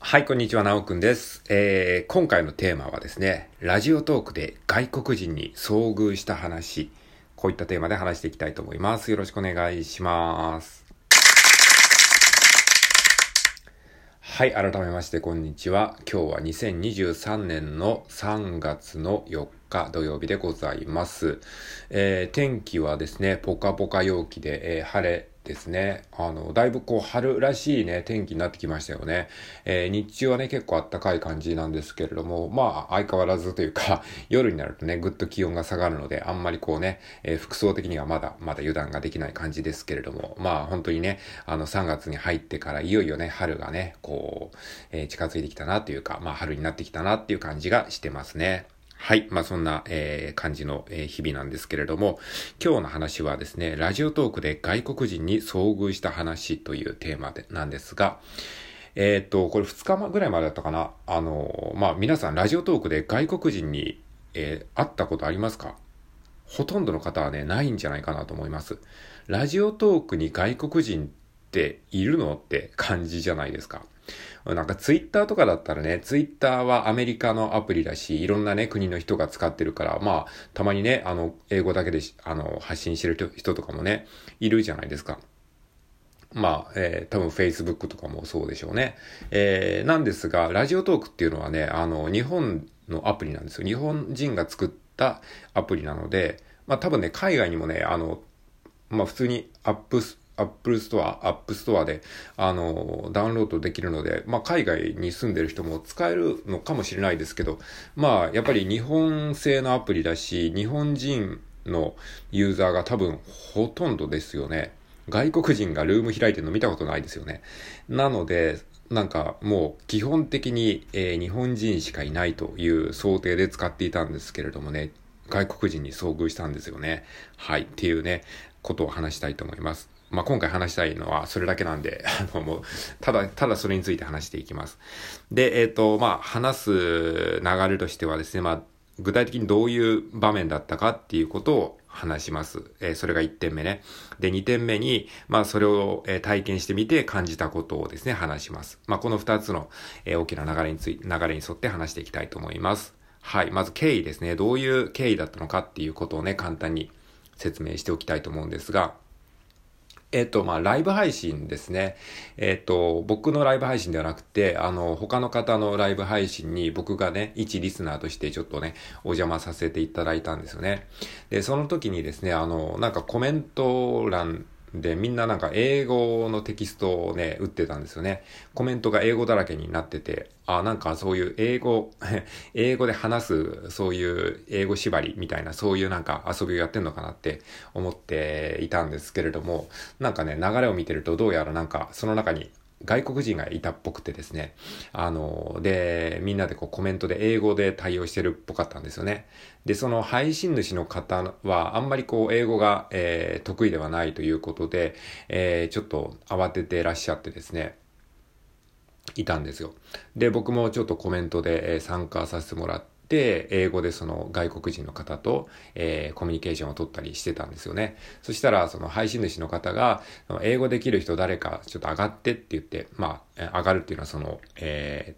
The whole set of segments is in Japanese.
はい、こんにちは、なおくんです。えー、今回のテーマはですね、ラジオトークで外国人に遭遇した話、こういったテーマで話していきたいと思います。よろしくお願いします。はい、改めまして、こんにちは。今日は2023年の3月の4日土曜日でございます。えー、天気はですね、ポカポカ陽気で、えー、晴れですね。あの、だいぶこう春らしいね、天気になってきましたよね。えー、日中はね、結構暖かい感じなんですけれども、まあ、相変わらずというか、夜になるとね、ぐっと気温が下がるので、あんまりこうね、えー、服装的にはまだ、まだ油断ができない感じですけれども、まあ、本当にね、あの、3月に入ってからいよいよね、春がね、こう、えー、近づいてきたなというか、まあ、春になってきたなっていう感じがしてますね。はい。まあ、そんな、えー、感じの、えー、日々なんですけれども、今日の話はですね、ラジオトークで外国人に遭遇した話というテーマで、なんですが、えっ、と、これ2日ぐらいまでだったかな。あの、まあ、皆さんラジオトークで外国人に、えー、会ったことありますか？ほとんどの方はね、ないんじゃないかなと思います。ラジオトークに外国人ているのって感じじゃないですか。なんかツイッターとかだったらね、ツイッターはアメリカのアプリだし、いろんなね、国の人が使ってるから、まあ、たまにね、あの、英語だけであの、発信してる人とかもね、いるじゃないですか。まあ、えー、多分 Facebook とかもそうでしょうね。えー、なんですが、ラジオトークっていうのはね、あの、日本のアプリなんですよ。日本人が作ったアプリなので、まあ多分ね、海外にもね、あの、まあ普通にアップス、アップルストア、アップストアで、あの、ダウンロードできるので、まあ、海外に住んでる人も使えるのかもしれないですけど、まあ、やっぱり日本製のアプリだし、日本人のユーザーが多分ほとんどですよね。外国人がルーム開いてるの見たことないですよね。なので、なんかもう基本的に、えー、日本人しかいないという想定で使っていたんですけれどもね、外国人に遭遇したんですよね。はい。っていうね、ことを話したいと思います。まあ、今回話したいのはそれだけなんで、あの、もう、ただ、ただそれについて話していきます。で、えっ、ー、と、まあ、話す流れとしてはですね、まあ、具体的にどういう場面だったかっていうことを話します。えー、それが1点目ね。で、2点目に、まあ、それを、えー、体験してみて感じたことをですね、話します。まあ、この2つの、えー、大きな流れについ、流れに沿って話していきたいと思います。はい。まず経緯ですね。どういう経緯だったのかっていうことをね、簡単に説明しておきたいと思うんですが、えっと、まあ、ライブ配信ですね。えっと、僕のライブ配信ではなくて、あの、他の方のライブ配信に僕がね、一リスナーとしてちょっとね、お邪魔させていただいたんですよね。で、その時にですね、あの、なんかコメント欄でみんななんか英語のテキストをね、打ってたんですよね。コメントが英語だらけになってて、あ、なんかそういう英語、英語で話す、そういう英語縛りみたいな、そういうなんか遊びをやってんのかなって思っていたんですけれども、なんかね、流れを見てるとどうやらなんかその中に外国人がいたっぽくてですね。あの、で、みんなでこうコメントで英語で対応してるっぽかったんですよね。で、その配信主の方はあんまりこう英語が、えー、得意ではないということで、えー、ちょっと慌ててらっしゃってですね。いたんですよ。で、僕もちょっとコメントで参加させてもらって、で、英語でその外国人の方と、えー、コミュニケーションを取ったりしてたんですよね。そしたら、その配信主の方が、英語できる人誰かちょっと上がってって言って、まあ、上がるっていうのはその、え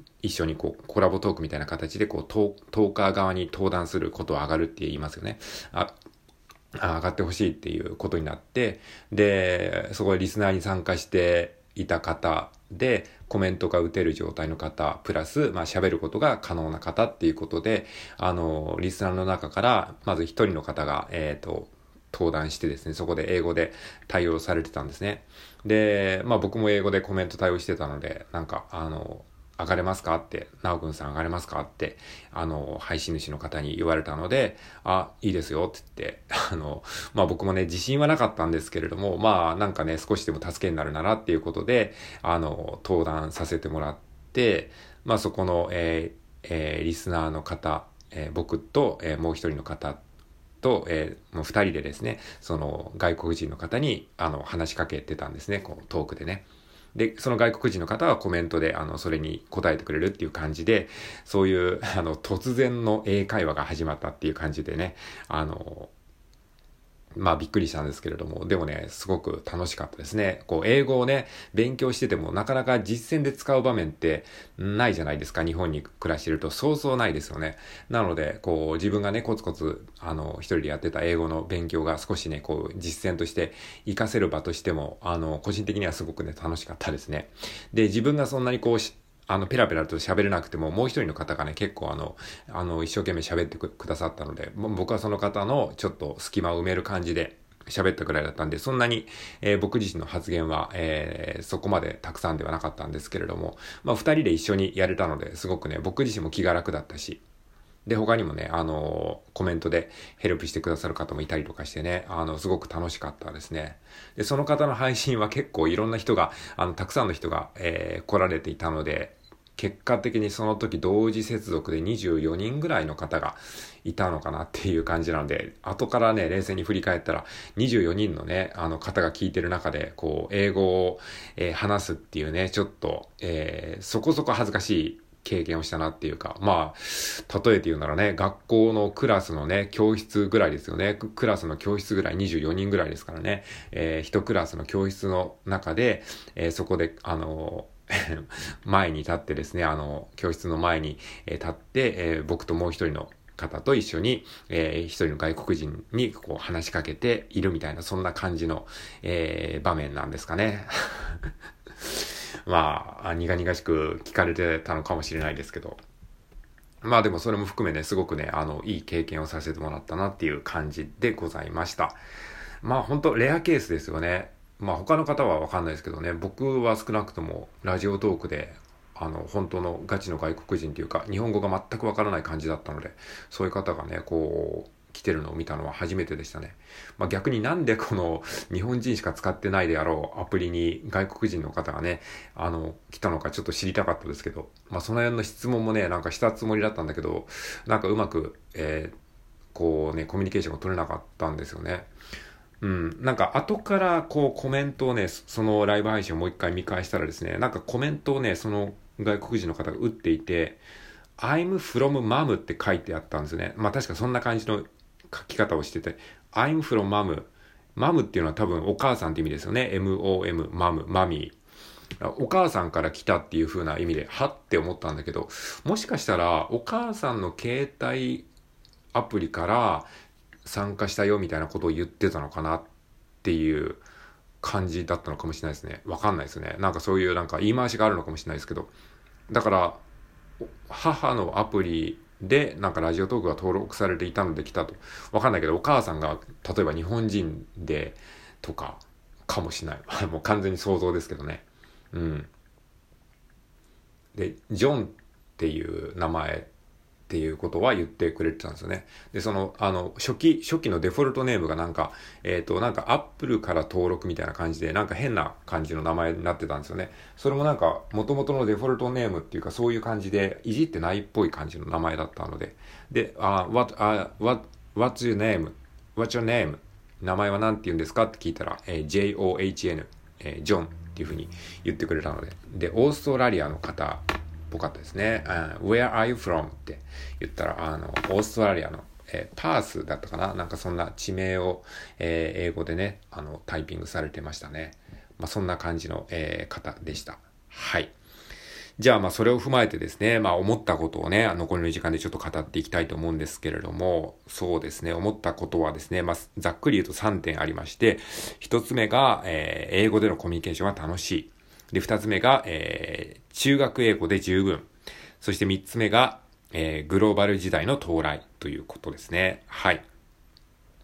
ー、一緒にこう、コラボトークみたいな形で、こう、トーカー側に登壇することを上がるって言いますよね。あ上がってほしいっていうことになって、で、そこでリスナーに参加していた方で、コメントが打てる状態の方、プラス、まあ喋ることが可能な方っていうことで、あの、リスナーの中から、まず一人の方が、えっ、ー、と、登壇してですね、そこで英語で対応されてたんですね。で、まあ僕も英語でコメント対応してたので、なんか、あの、上がれますか？って、なおくんさん上がれますか？って、あの、配信主の方に言われたので、あ、いいですよって言って、あの、まあ僕もね、自信はなかったんですけれども、まあなんかね、少しでも助けになるならっていうことで、あの、登壇させてもらって、まあそこの、えーえー、リスナーの方、えー、僕と、え、もう一人の方と、えー、もう二人でですね、その外国人の方に、あの、話しかけてたんですね、こう、トークでね。で、その外国人の方はコメントで、あの、それに答えてくれるっていう感じで、そういう、あの、突然の英会話が始まったっていう感じでね、あの、まあびっくりしたんですけれども、でもね、すごく楽しかったですね。こう、英語をね、勉強しててもなかなか実践で使う場面ってないじゃないですか。日本に暮らしてるとそうそうないですよね。なので、こう、自分がね、コツコツ、あの、一人でやってた英語の勉強が少しね、こう、実践として活かせる場としても、あの、個人的にはすごくね、楽しかったですね。で、自分がそんなにこう、あの、ペラペラと喋れなくても、もう一人の方がね、結構あの、あの、一生懸命喋ってくださったので、僕はその方のちょっと隙間を埋める感じで、喋ったくらいだったんで、そんなに、えー、僕自身の発言は、えー、そこまでたくさんではなかったんですけれども、まあ、二人で一緒にやれたので、すごくね、僕自身も気が楽だったし、で、他にもね、あのー、コメントでヘルプしてくださる方もいたりとかしてね、あの、すごく楽しかったですね。で、その方の配信は結構いろんな人が、あの、たくさんの人が、え、来られていたので、結果的にその時同時接続で24人ぐらいの方がいたのかなっていう感じなので、後からね、冷静に振り返ったら、24人のね、あの方が聞いてる中で、こう、英語を、えー、話すっていうね、ちょっと、えー、そこそこ恥ずかしい経験をしたなっていうか、まあ、例えて言うならね、学校のクラスのね、教室ぐらいですよね。クラスの教室ぐらい、24人ぐらいですからね。えー、一クラスの教室の中で、えー、そこで、あのー 前に立ってですね、あの、教室の前に、え立って、え僕ともう一人の方と一緒に、えー、一人の外国人にこう話しかけているみたいな、そんな感じの、えー、場面なんですかね。まあ、苦々しく聞かれてたのかもしれないですけど。まあでもそれも含めね、すごくね、あの、いい経験をさせてもらったなっていう感じでございました。まあ本当レアケースですよね。まあ他の方はわかんないですけどね、僕は少なくともラジオトークで、あの、本当のガチの外国人というか、日本語が全くわからない感じだったので、そういう方がね、こう、来てるのを見たのは初めてでしたね。まあ、逆になんでこの日本人しか使ってないであろうアプリに外国人の方がね、あの、来たのかちょっと知りたかったですけど、まあ、その辺の質問もね、なんかしたつもりだったんだけど、なんかうまく、えー、こうね、コミュニケーションが取れなかったんですよね。うん。なんか後からこうコメントをね、そのライブ配信をもう一回見返したらですね、なんかコメントをね、その外国人の方が打っていて、I'm from mom って書いてあったんですね。まあ確かそんな感じの書き方をしてて、I'm from mom。マムっていうのは多分お母さんって意味ですよね。m-o-m、マム、マミー。お母さんから来たっていう風な意味で、はって思ったんだけど、もしかしたらお母さんの携帯アプリから参加したよみたいなことを言ってたのかなっていう感じだったのかもしれないですね。わかんないですね。なんかそういうなんか言い回しがあるのかもしれないですけど。だから、母のアプリでなんかラジオトークが登録されていたので来たと。わかんないけど、お母さんが例えば日本人でとかかもしれない。もう完全に想像ですけどね。うん。で、ジョンっていう名前っていうことは言ってくれてたんですよね。で、その、あの、初期、初期のデフォルトネームがなんか、えっ、ー、と、なんかアップルから登録みたいな感じで、なんか変な感じの名前になってたんですよね。それもなんか、元々のデフォルトネームっていうか、そういう感じで、いじってないっぽい感じの名前だったので、で、あ、uh, what, uh, what, what's your name?What's your name? 名前は何て言うんですかって聞いたら、えー、J-O-H-N、えー、ジョンっていうふうに言ってくれたので、で、オーストラリアの方ぽかったですね。uh, Where are you from? って言ったら、あの、オーストラリアの、えー、パースだったかな？なんかそんな地名を、えー、英語でね、あの、タイピングされてましたね。まあ、そんな感じの、えー、方でした。はい。じゃあ、まあ、それを踏まえてですね、まあ、思ったことをね、残りの時間でちょっと語っていきたいと思うんですけれども、そうですね、思ったことはですね、まあ、ざっくり言うと3点ありまして、1つ目が、えー、英語でのコミュニケーションは楽しい。で、二つ目が、えー、中学英語で十分。そして三つ目が、えー、グローバル時代の到来ということですね。はい。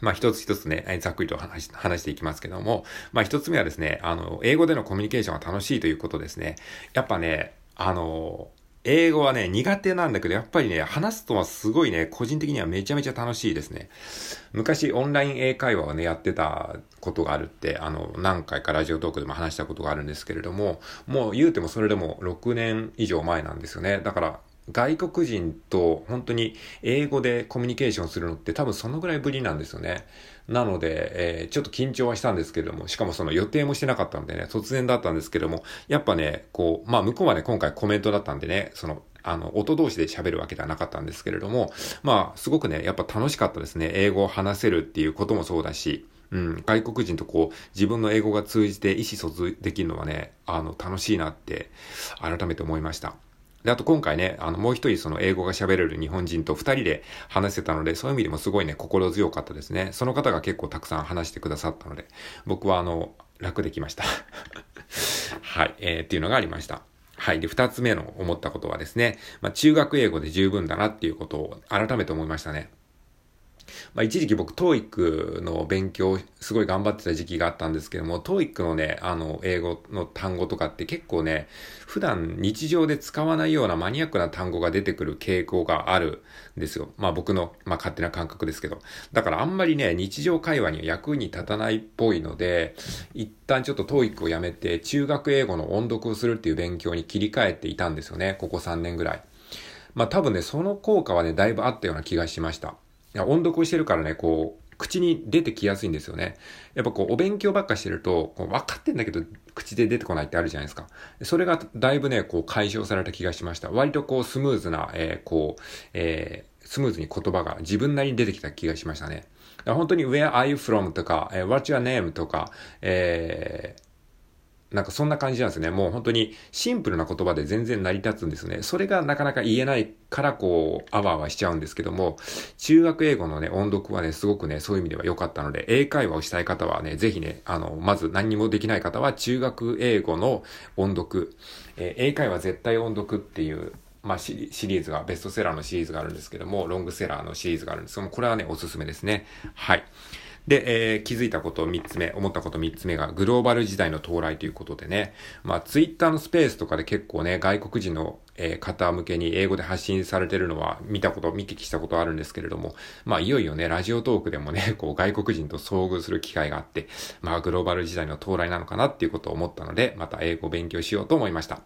まあ一つ一つね、ざっくりと話話していきますけども、まあ一つ目はですね、あの、英語でのコミュニケーションが楽しいということですね。やっぱね、あの、英語はね、苦手なんだけど、やっぱりね、話すとはすごいね、個人的にはめちゃめちゃ楽しいですね。昔、オンライン英会話をね、やってたことがあるって、あの、何回かラジオトークでも話したことがあるんですけれども、もう言うてもそれでも6年以上前なんですよね。だから、外国人と本当に英語でコミュニケーションするのって多分そのぐらいぶりなんですよね。なので、えー、ちょっと緊張はしたんですけれども、しかもその予定もしてなかったんでね、突然だったんですけども、やっぱね、こう、まあ向こうはね、今回コメントだったんでね、その、あの、音同士で喋るわけではなかったんですけれども、まあ、すごくね、やっぱ楽しかったですね。英語を話せるっていうこともそうだし、うん、外国人とこう、自分の英語が通じて意思疎通できるのはね、あの、楽しいなって、改めて思いました。で、あと今回ね、あの、もう一人その英語が喋れる日本人と二人で話せたので、そういう意味でもすごいね、心強かったですね。その方が結構たくさん話してくださったので、僕はあの、楽できました。はい、えー、っていうのがありました。はい。で、二つ目の思ったことはですね、まあ、中学英語で十分だなっていうことを改めて思いましたね。まあ、一時期僕、トーイックの勉強、すごい頑張ってた時期があったんですけども、トーイックのね、あの、英語の単語とかって結構ね、普段日常で使わないようなマニアックな単語が出てくる傾向があるんですよ。まあ僕の、まあ勝手な感覚ですけど。だからあんまりね、日常会話には役に立たないっぽいので、一旦ちょっとトーイックをやめて、中学英語の音読をするっていう勉強に切り替えていたんですよね。ここ3年ぐらい。まあ多分ね、その効果はね、だいぶあったような気がしました。音読してるからね、こう、口に出てきやすいんですよね。やっぱこう、お勉強ばっかしてると、こう分かってんだけど、口で出てこないってあるじゃないですか。それがだいぶね、こう、解消された気がしました。割とこう、スムーズな、えー、こう、えー、スムーズに言葉が自分なりに出てきた気がしましたね。本当に Where are you from? とか、え、What's your name? とか、えー、なんかそんな感じなんですね。もう本当にシンプルな言葉で全然成り立つんですね。それがなかなか言えないからこう、あわあわしちゃうんですけども、中学英語のね、音読はね、すごくね、そういう意味では良かったので、英会話をしたい方はね、ぜひね、あの、まず何にもできない方は中学英語の音読、えー、英会話絶対音読っていう、まあシリーズが、ベストセラーのシリーズがあるんですけども、ロングセラーのシリーズがあるんですけども、これはね、おすすめですね。はい。で、えー、気づいたこと3つ目、思ったこと3つ目がグローバル時代の到来ということでね、まあツイッターのスペースとかで結構ね、外国人の、えー、方向けに英語で発信されてるのは見たこと、見聞きしたことあるんですけれども、まあいよいよね、ラジオトークでもね、こう外国人と遭遇する機会があって、まあグローバル時代の到来なのかなっていうことを思ったので、また英語を勉強しようと思いました。